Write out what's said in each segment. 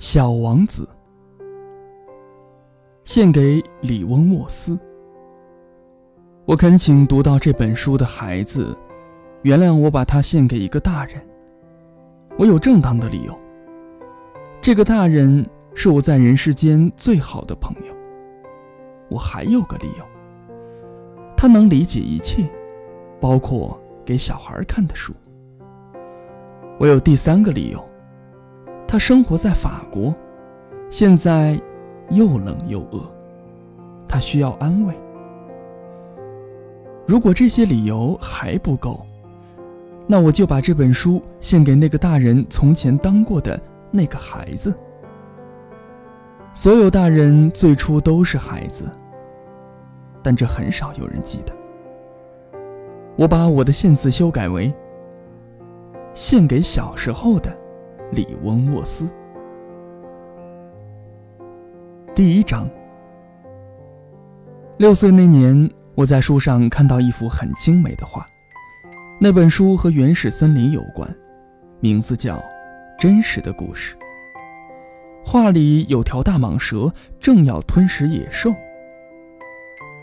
小王子，献给里翁沃斯。我恳请读到这本书的孩子，原谅我把它献给一个大人。我有正当的理由。这个大人是我在人世间最好的朋友。我还有个理由，他能理解一切，包括给小孩看的书。我有第三个理由，他生活在法国，现在又冷又饿，他需要安慰。如果这些理由还不够，那我就把这本书献给那个大人从前当过的那个孩子。所有大人最初都是孩子，但这很少有人记得。我把我的献词修改为：献给小时候的李翁沃斯。第一章。六岁那年，我在书上看到一幅很精美的画，那本书和原始森林有关，名字叫《真实的故事》。画里有条大蟒蛇正要吞食野兽。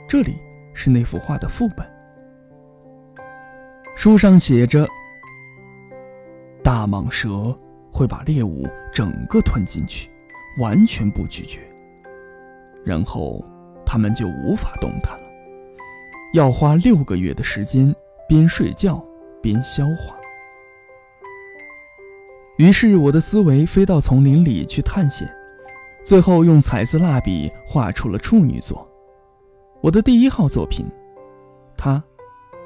这里是那幅画的副本。书上写着：“大蟒蛇会把猎物整个吞进去，完全不咀嚼，然后它们就无法动弹了。要花六个月的时间，边睡觉边消化。”于是我的思维飞到丛林里去探险，最后用彩色蜡笔画出了处女座，我的第一号作品。它，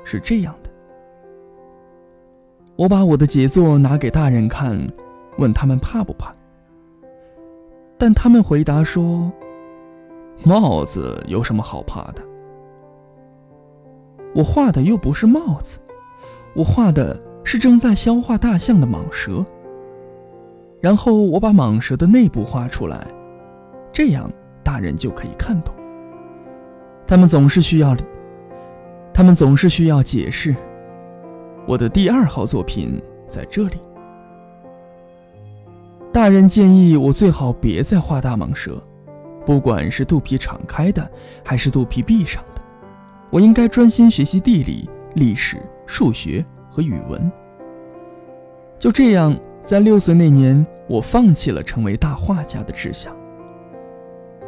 是这样的。我把我的杰作拿给大人看，问他们怕不怕。但他们回答说：“帽子有什么好怕的？我画的又不是帽子，我画的是正在消化大象的蟒蛇。”然后我把蟒蛇的内部画出来，这样大人就可以看懂。他们总是需要，他们总是需要解释。我的第二号作品在这里。大人建议我最好别再画大蟒蛇，不管是肚皮敞开的还是肚皮闭上的，我应该专心学习地理、历史、数学和语文。就这样。在六岁那年，我放弃了成为大画家的志向。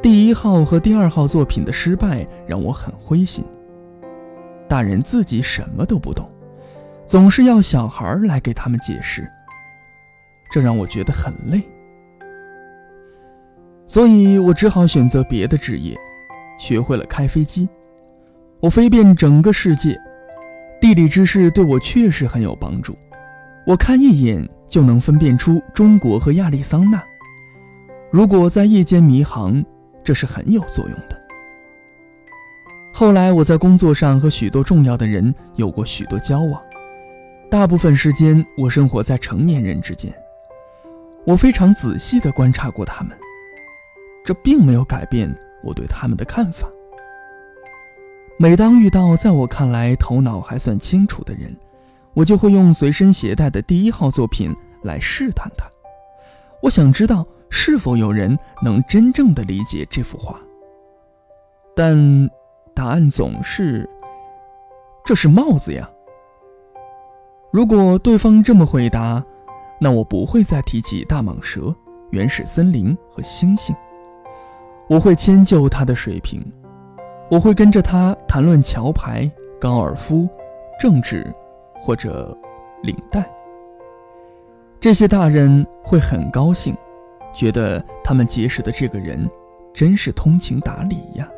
第一号和第二号作品的失败让我很灰心。大人自己什么都不懂，总是要小孩来给他们解释，这让我觉得很累。所以我只好选择别的职业，学会了开飞机。我飞遍整个世界，地理知识对我确实很有帮助。我看一眼就能分辨出中国和亚利桑那。如果在夜间迷航，这是很有作用的。后来我在工作上和许多重要的人有过许多交往，大部分时间我生活在成年人之间。我非常仔细地观察过他们，这并没有改变我对他们的看法。每当遇到在我看来头脑还算清楚的人，我就会用随身携带的第一号作品来试探他，我想知道是否有人能真正的理解这幅画。但答案总是：这是帽子呀。如果对方这么回答，那我不会再提起大蟒蛇、原始森林和星星。我会迁就他的水平，我会跟着他谈论桥牌、高尔夫、政治。或者领带，这些大人会很高兴，觉得他们结识的这个人真是通情达理呀。